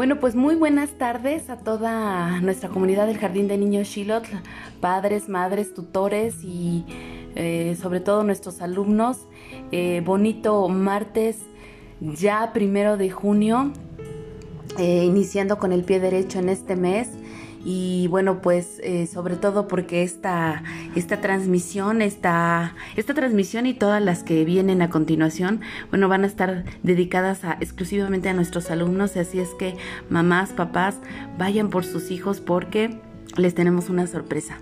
Bueno, pues muy buenas tardes a toda nuestra comunidad del Jardín de Niños Shilot, padres, madres, tutores y eh, sobre todo nuestros alumnos. Eh, bonito martes, ya primero de junio, eh, iniciando con el pie derecho en este mes y bueno pues eh, sobre todo porque esta, esta transmisión esta, esta transmisión y todas las que vienen a continuación bueno van a estar dedicadas a, exclusivamente a nuestros alumnos. Así es que mamás papás vayan por sus hijos porque les tenemos una sorpresa.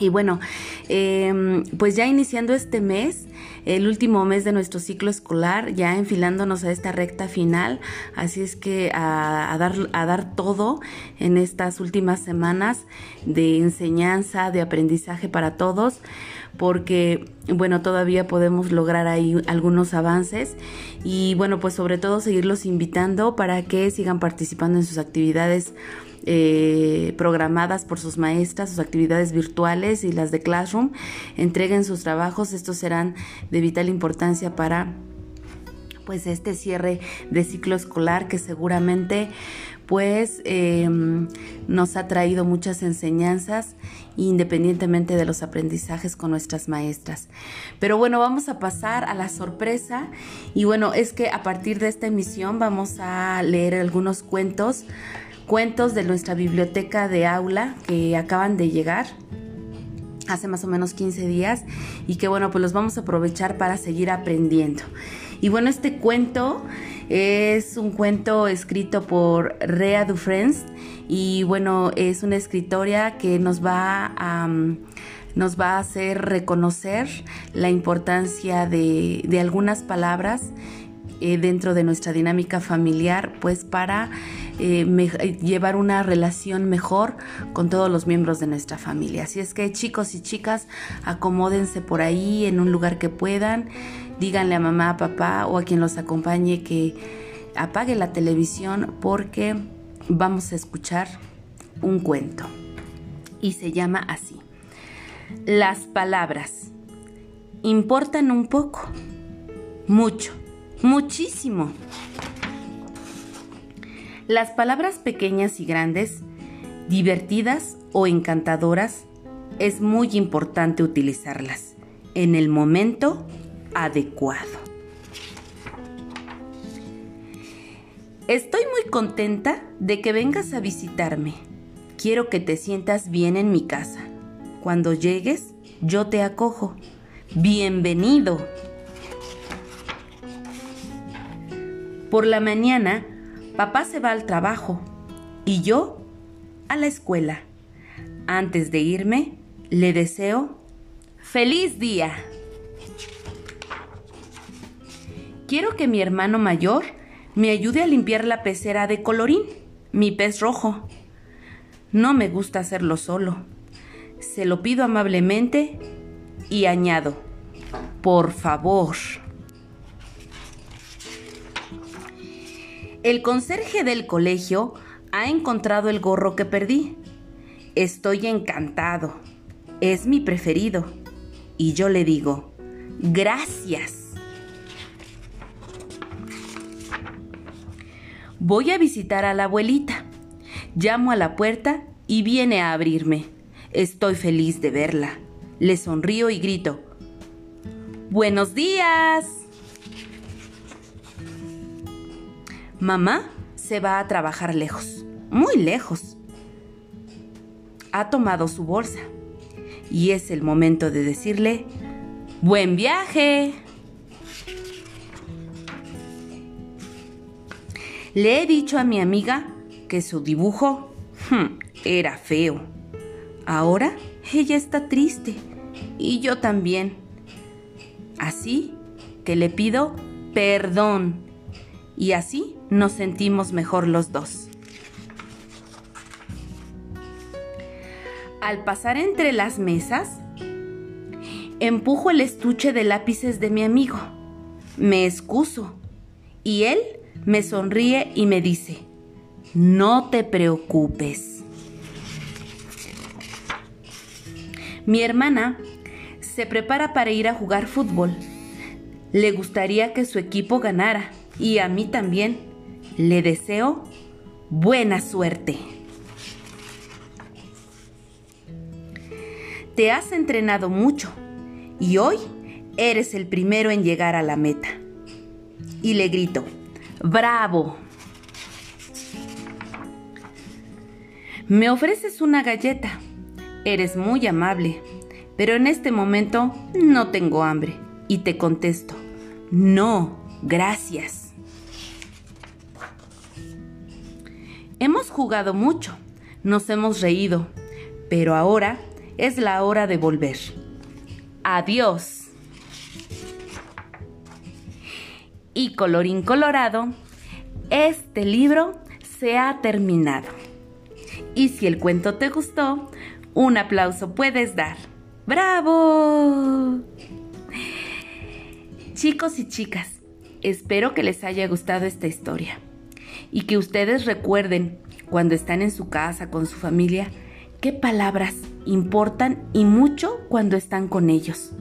Y bueno, em, pues ya iniciando este mes, el último mes de nuestro ciclo escolar, ya enfilándonos a esta recta final, así es que a, dar, a dar todo en estas últimas semanas de enseñanza, de aprendizaje para todos, porque bueno, todavía podemos lograr ahí algunos avances. Y bueno, pues sobre todo seguirlos invitando para que sigan participando en sus actividades eh, programadas por sus maestras, sus actividades virtuales y las de Classroom. Entreguen sus trabajos, estos serán de vital importancia para pues este cierre de ciclo escolar que seguramente pues em, nos ha traído muchas enseñanzas independientemente de los aprendizajes con nuestras maestras. Pero bueno, vamos a pasar a la sorpresa y bueno, es que a partir de esta emisión vamos a leer algunos cuentos cuentos de nuestra biblioteca de aula que acaban de llegar hace más o menos 15 días y que bueno, pues los vamos a aprovechar para seguir aprendiendo. Y bueno, este cuento es un cuento escrito por Rea Dufresne y bueno, es una escritoria que nos va a... nos va a hacer reconocer la importancia de, de algunas palabras eh, dentro de nuestra dinámica familiar, pues para eh, eh, llevar una relación mejor con todos los miembros de nuestra familia. Así es que chicos y chicas, acomódense por ahí en un lugar que puedan, díganle a mamá, a papá o a quien los acompañe que apague la televisión porque vamos a escuchar un cuento. Y se llama así. Las palabras importan un poco, mucho muchísimo. Las palabras pequeñas y grandes, divertidas o encantadoras, es muy importante utilizarlas en el momento adecuado. Estoy muy contenta de que vengas a visitarme. Quiero que te sientas bien en mi casa. Cuando llegues, yo te acojo. Bienvenido. Por la mañana, papá se va al trabajo y yo a la escuela. Antes de irme, le deseo feliz día. Quiero que mi hermano mayor me ayude a limpiar la pecera de colorín, mi pez rojo. No me gusta hacerlo solo. Se lo pido amablemente y añado, por favor. El conserje del colegio ha encontrado el gorro que perdí. Estoy encantado. Es mi preferido. Y yo le digo, gracias. Voy a visitar a la abuelita. Llamo a la puerta y viene a abrirme. Estoy feliz de verla. Le sonrío y grito, Buenos días. Mamá se va a trabajar lejos, muy lejos. Ha tomado su bolsa y es el momento de decirle, ¡Buen viaje! Le he dicho a mi amiga que su dibujo hmm, era feo. Ahora ella está triste y yo también. Así que le pido perdón y así nos sentimos mejor los dos. Al pasar entre las mesas, empujo el estuche de lápices de mi amigo. Me excuso y él me sonríe y me dice, no te preocupes. Mi hermana se prepara para ir a jugar fútbol. Le gustaría que su equipo ganara y a mí también. Le deseo Buena suerte. Te has entrenado mucho y hoy eres el primero en llegar a la meta. Y le grito, ¡Bravo! Me ofreces una galleta. Eres muy amable, pero en este momento no tengo hambre. Y te contesto, no, gracias. Hemos jugado mucho, nos hemos reído, pero ahora es la hora de volver. Adiós. Y colorín colorado, este libro se ha terminado. Y si el cuento te gustó, un aplauso puedes dar. ¡Bravo! Chicos y chicas, espero que les haya gustado esta historia y que ustedes recuerden cuando están en su casa con su familia qué palabras importan y mucho cuando están con ellos.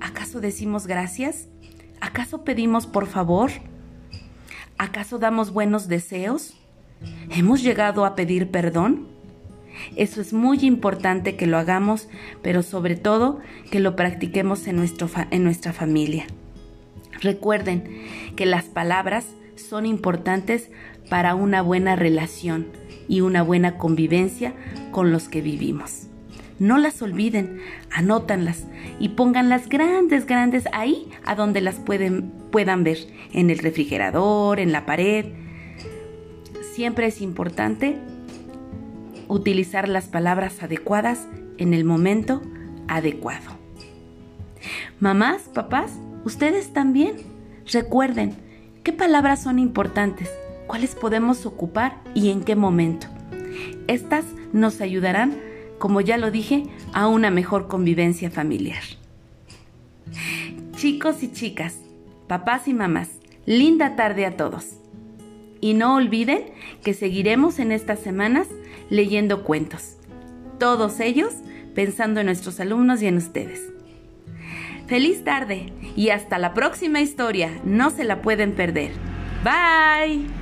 ¿Acaso decimos gracias? ¿Acaso pedimos por favor? ¿Acaso damos buenos deseos? ¿Hemos llegado a pedir perdón? Eso es muy importante que lo hagamos, pero sobre todo que lo practiquemos en, nuestro en nuestra familia. Recuerden que las palabras son importantes para una buena relación y una buena convivencia con los que vivimos. No las olviden, anótanlas y pónganlas grandes, grandes ahí a donde las pueden, puedan ver, en el refrigerador, en la pared. Siempre es importante utilizar las palabras adecuadas en el momento adecuado. Mamás, papás, ustedes también. Recuerden, ¿qué palabras son importantes? ¿Cuáles podemos ocupar y en qué momento? Estas nos ayudarán, como ya lo dije, a una mejor convivencia familiar. Chicos y chicas, papás y mamás, linda tarde a todos. Y no olviden que seguiremos en estas semanas leyendo cuentos. Todos ellos pensando en nuestros alumnos y en ustedes. Feliz tarde y hasta la próxima historia. No se la pueden perder. Bye.